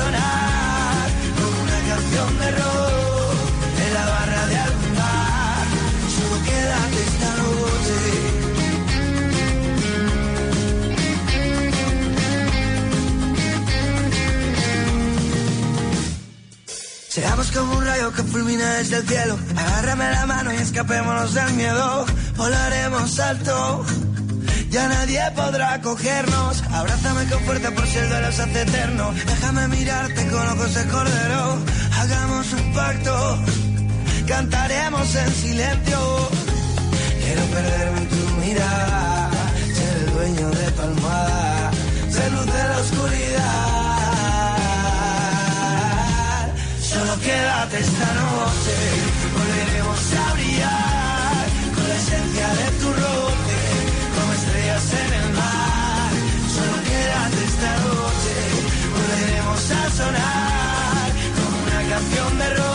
sonar como una canción de rock en la barra de algún bar. Solo quédate esta noche. Seamos como un rayo que fulmina desde el cielo. Agárrame la mano y escapémonos del miedo. Volaremos alto ya nadie podrá cogernos. Abrázame con fuerza por si el duelo se hace eterno. Déjame mirarte con ojos de cordero. Hagamos un pacto. Cantaremos en silencio. Quiero perderme en tu mirada. Ser el dueño de tu almohada. Ser luz de la oscuridad. Solo quédate esta noche. Volveremos a brillar. en el mar. Solo quédate esta noche, volveremos a sonar como una canción de rock.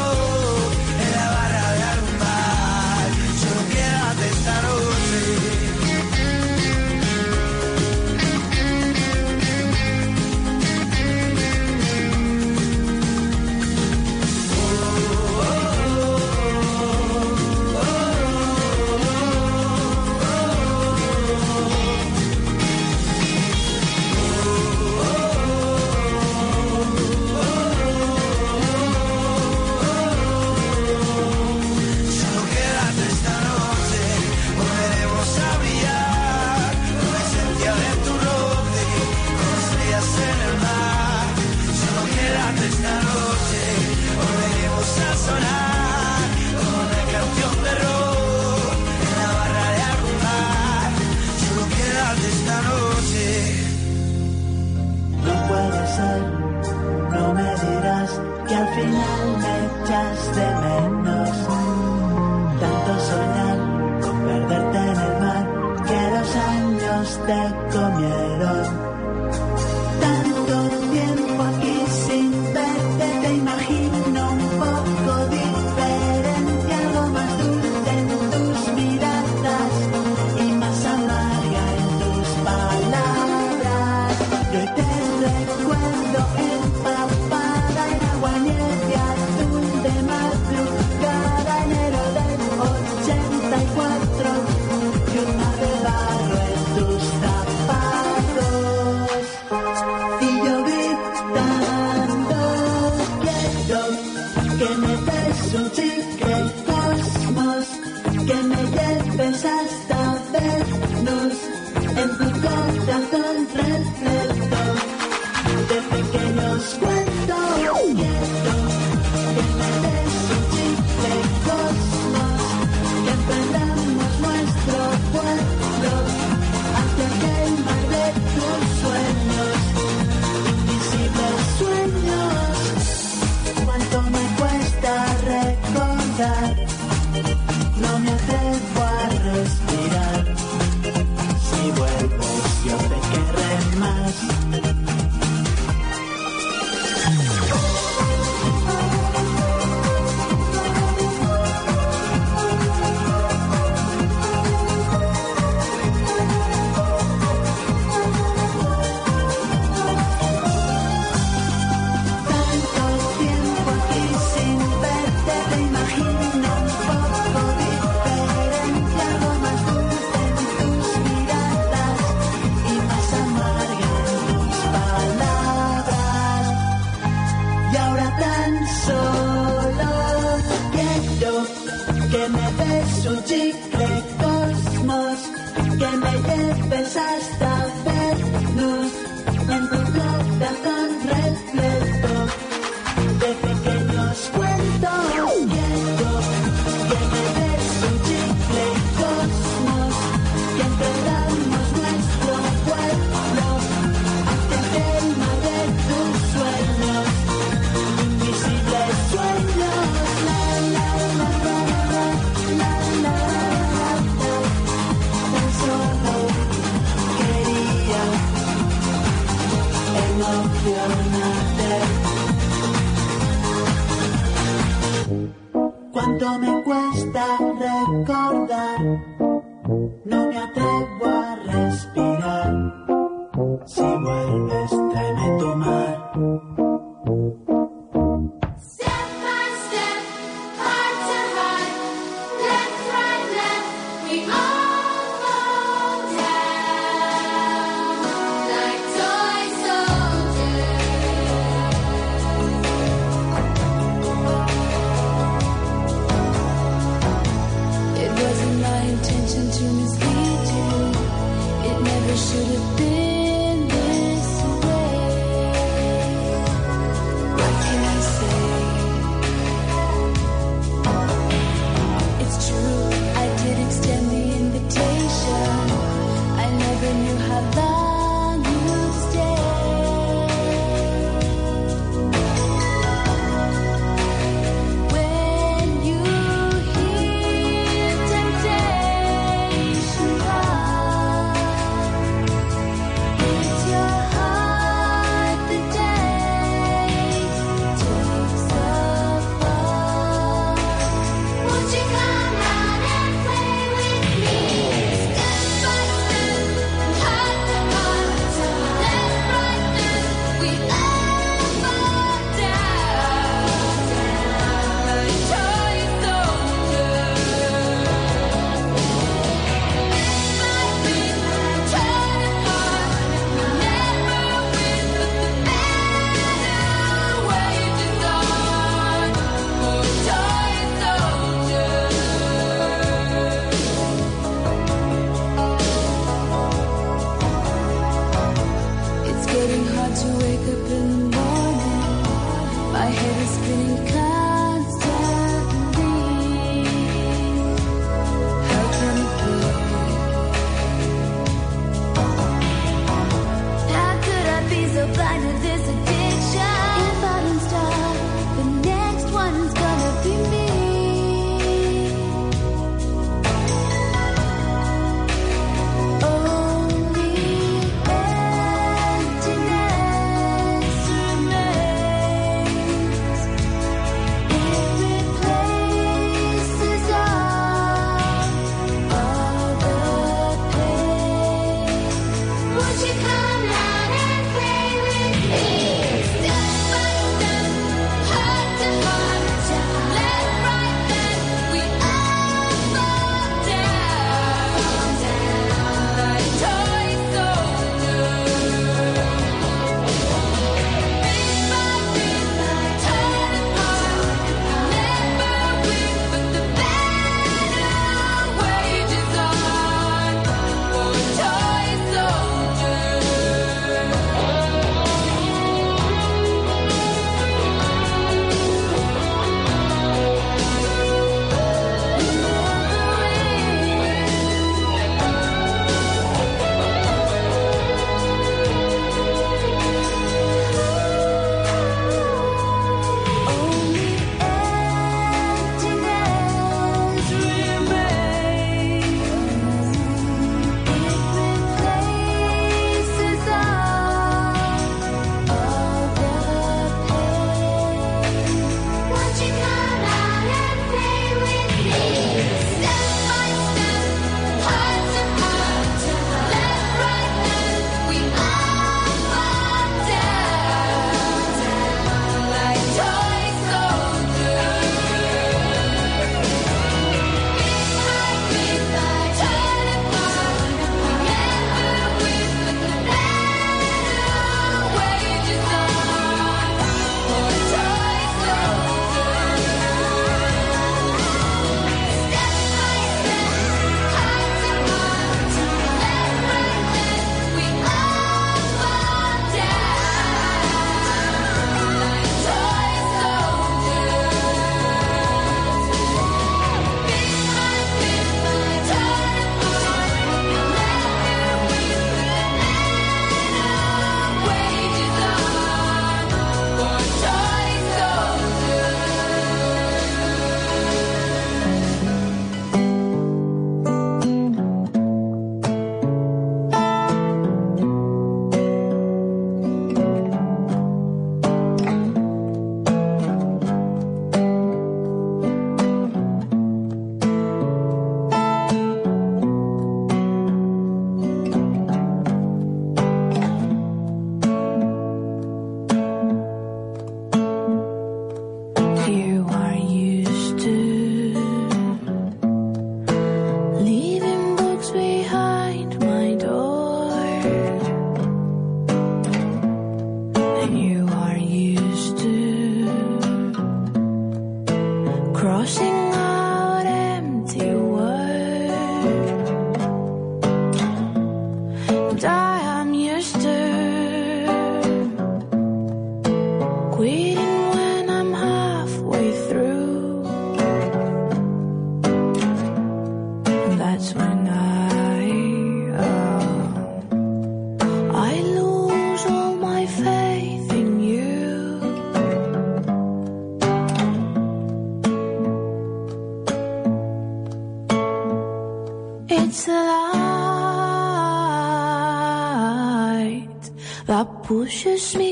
shush me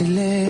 fáciles.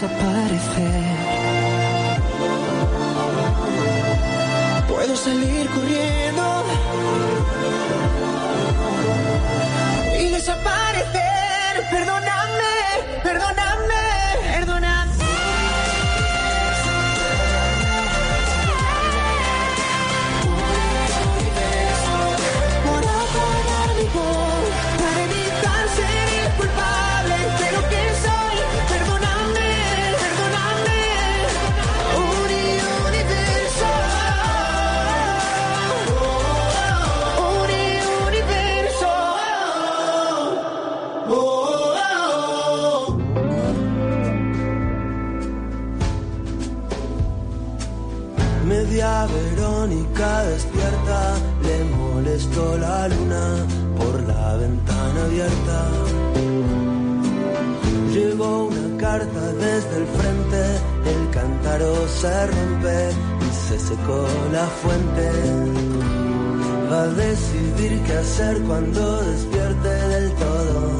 Desaparecer. Puedo salir corriendo y desaparecer. Se rompe y se secó la fuente. Va a decidir qué hacer cuando despierte del todo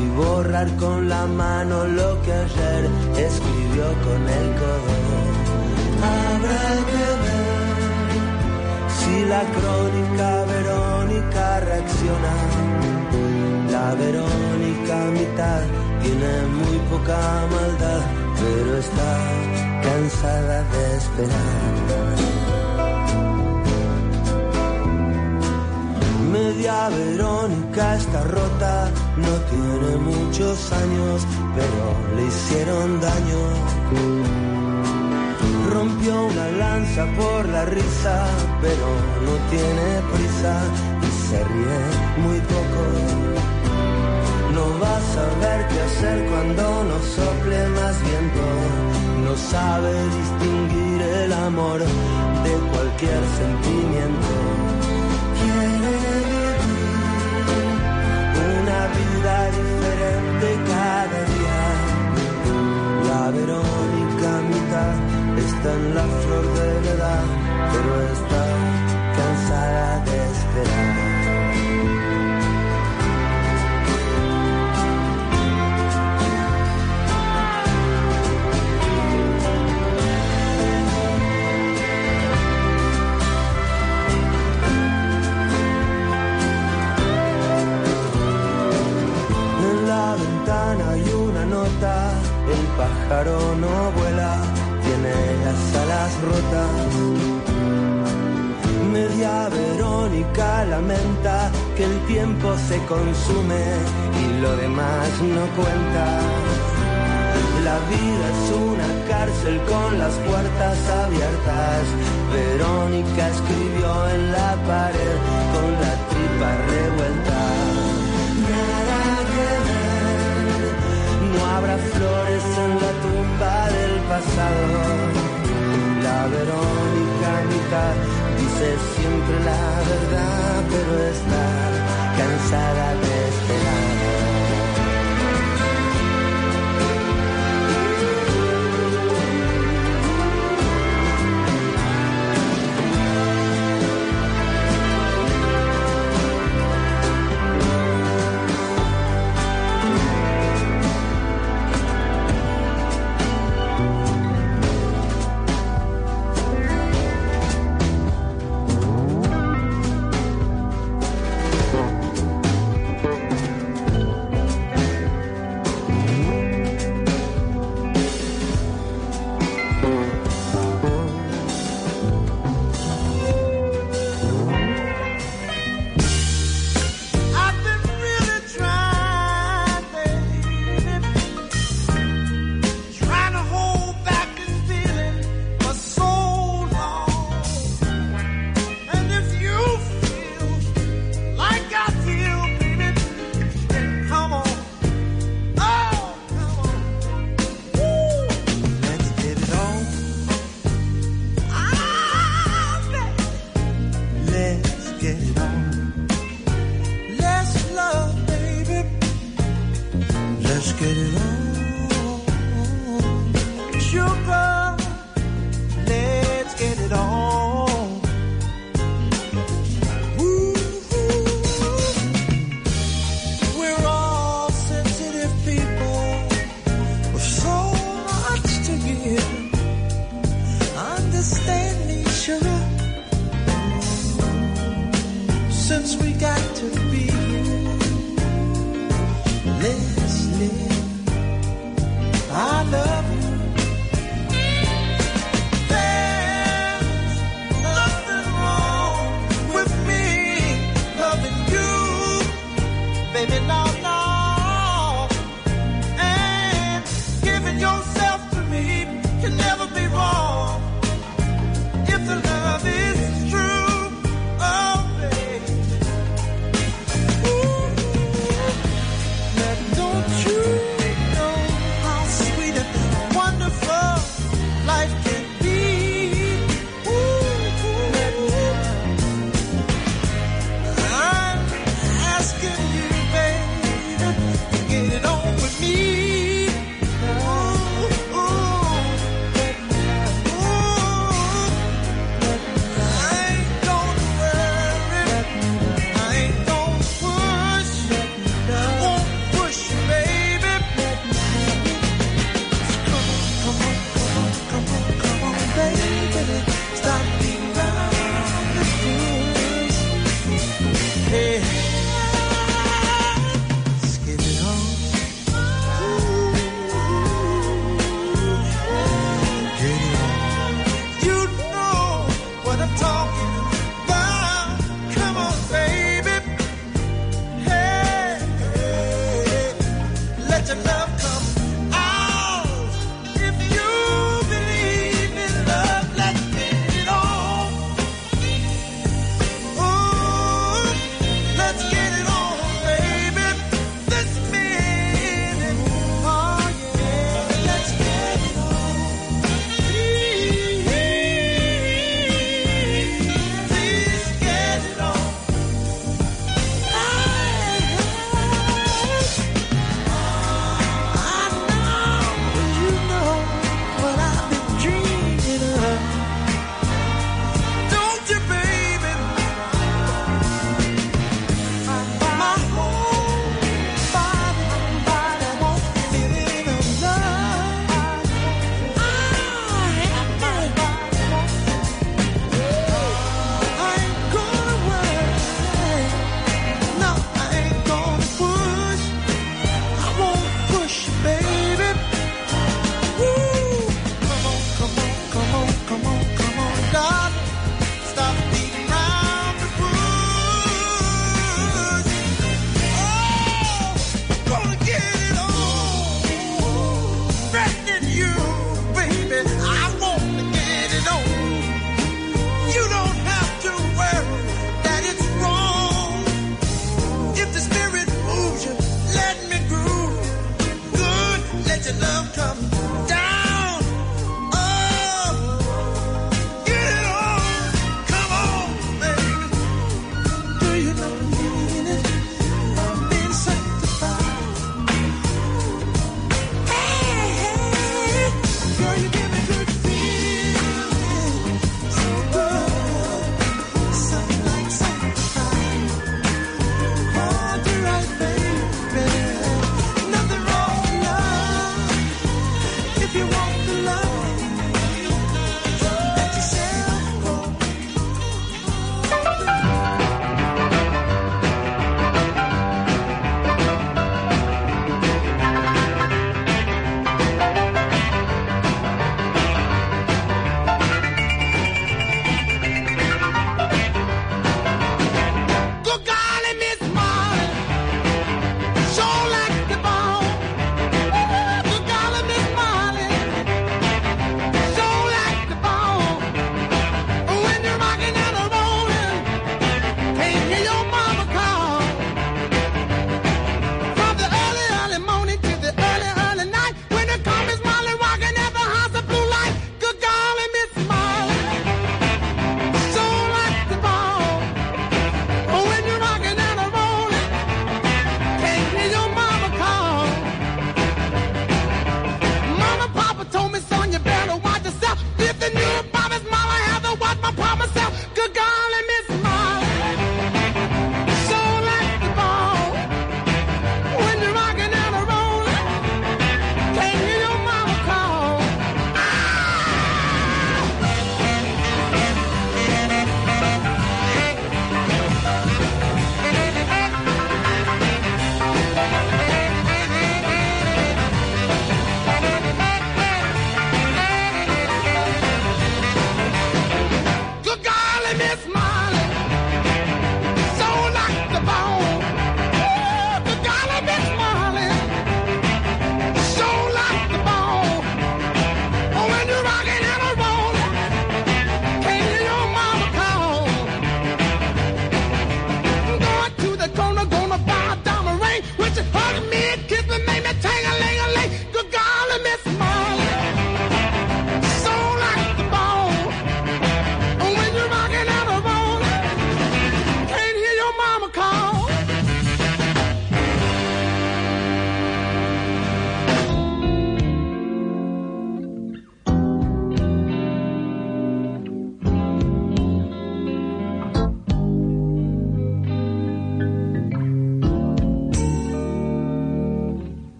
y borrar con la mano lo que ayer escribió con el codo. Habrá que ver si la crónica Verónica reacciona. La Verónica mitad tiene muy poca maldad, pero está cansada de esperar. Media Verónica está rota, no tiene muchos años, pero le hicieron daño. Rompió una lanza por la risa, pero no tiene prisa y se ríe muy poco. No va a saber qué hacer cuando no sople más viento. No sabe distinguir el amor de cualquier sentimiento. Quiere vivir una vida diferente cada día. La Verónica mitad está en la flor de la edad, pero está cansada de esperar. Tiempo se consume y lo demás no cuenta. La vida es una cárcel con las puertas abiertas. Verónica escribió en la pared con la tripa revuelta. Nada que ver, no habrá flores en la tumba del pasado. La Verónica mitad dice siempre la verdad, pero está cansada de esperar.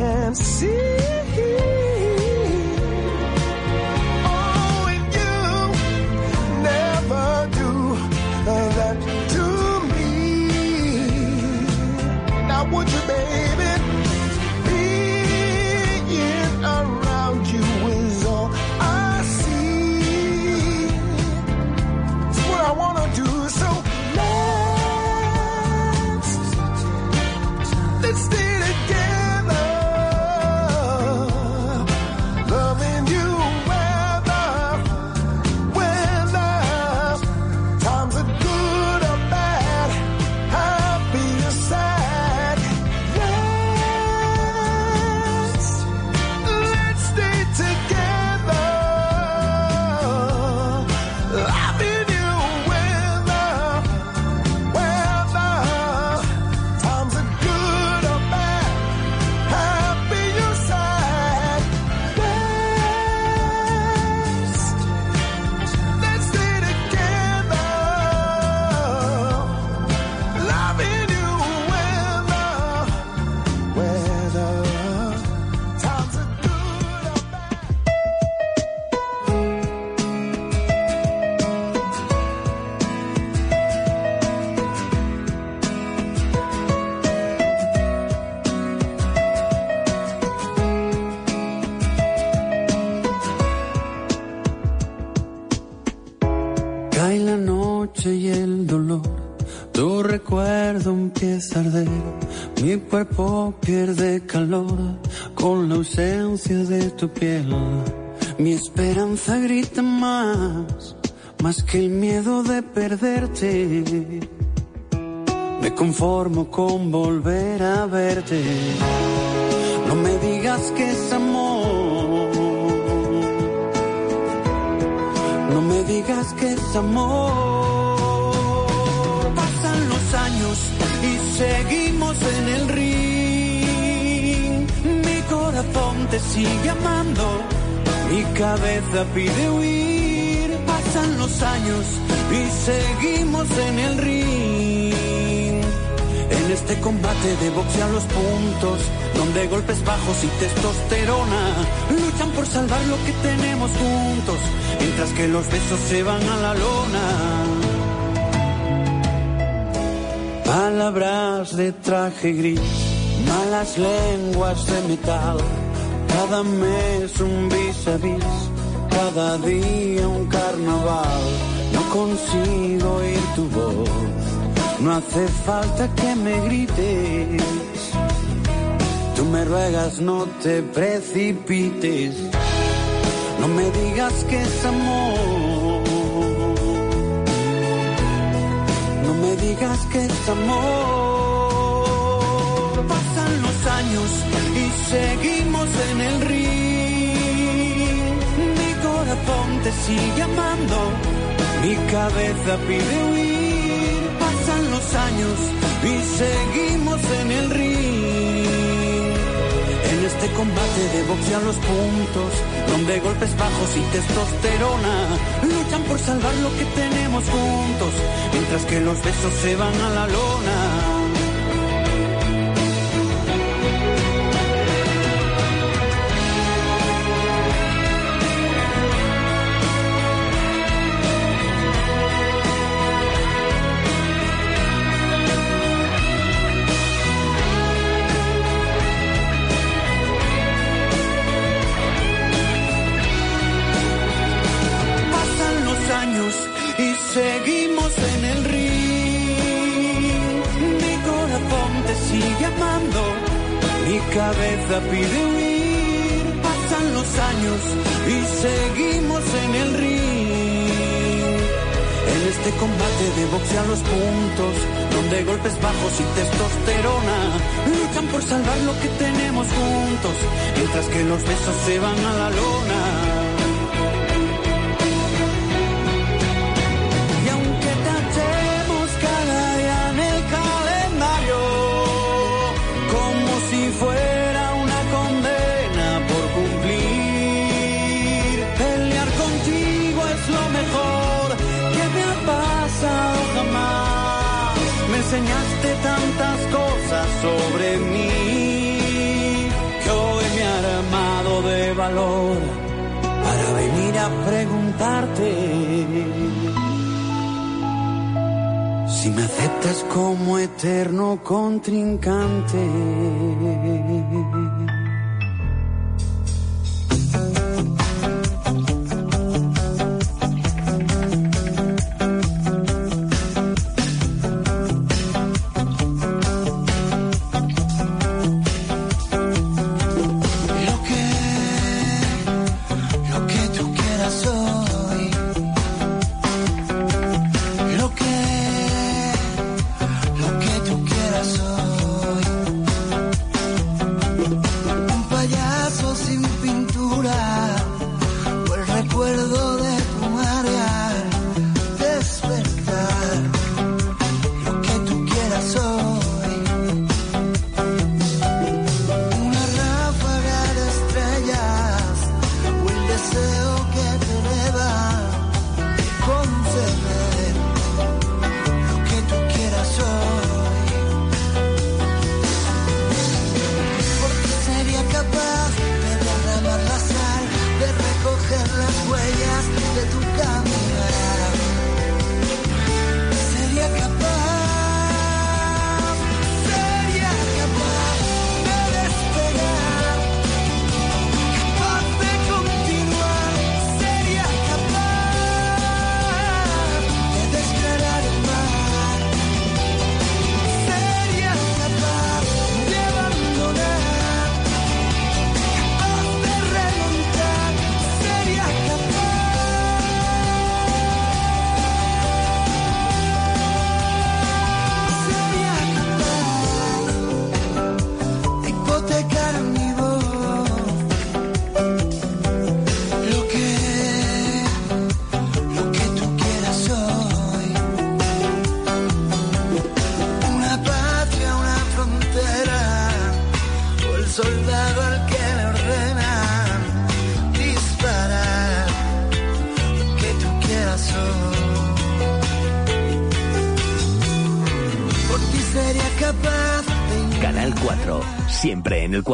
and see. Cuerpo pierde calor con la ausencia de tu piel. Mi esperanza grita más, más que el miedo de perderte. Me conformo con volver a verte. No me digas que es amor. No me digas que es amor. Pasan los años y seguimos en el ring. Mi corazón te sigue amando. Mi cabeza pide huir. Pasan los años y seguimos en el ring. En este combate de boxeo a los puntos, donde golpes bajos y testosterona luchan por salvar lo que tenemos juntos, mientras que los besos se van a la lona. Palabras de traje gris, malas lenguas de metal, cada mes un vis a vis, cada día un carnaval. No consigo oír tu voz, no hace falta que me grites. Tú me ruegas, no te precipites, no me digas que es amor. Digas que es amor. Pasan los años y seguimos en el ring. Mi corazón te sigue amando, mi cabeza pide huir. Pasan los años y seguimos en el ring este combate de boxeo los puntos, donde golpes bajos y testosterona luchan por salvar lo que tenemos juntos, mientras que los besos se van a la lona. y testosterona luchan por salvar lo que tenemos juntos, mientras que los besos se van a la lona. para venir a preguntarte si me aceptas como eterno contrincante.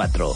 4.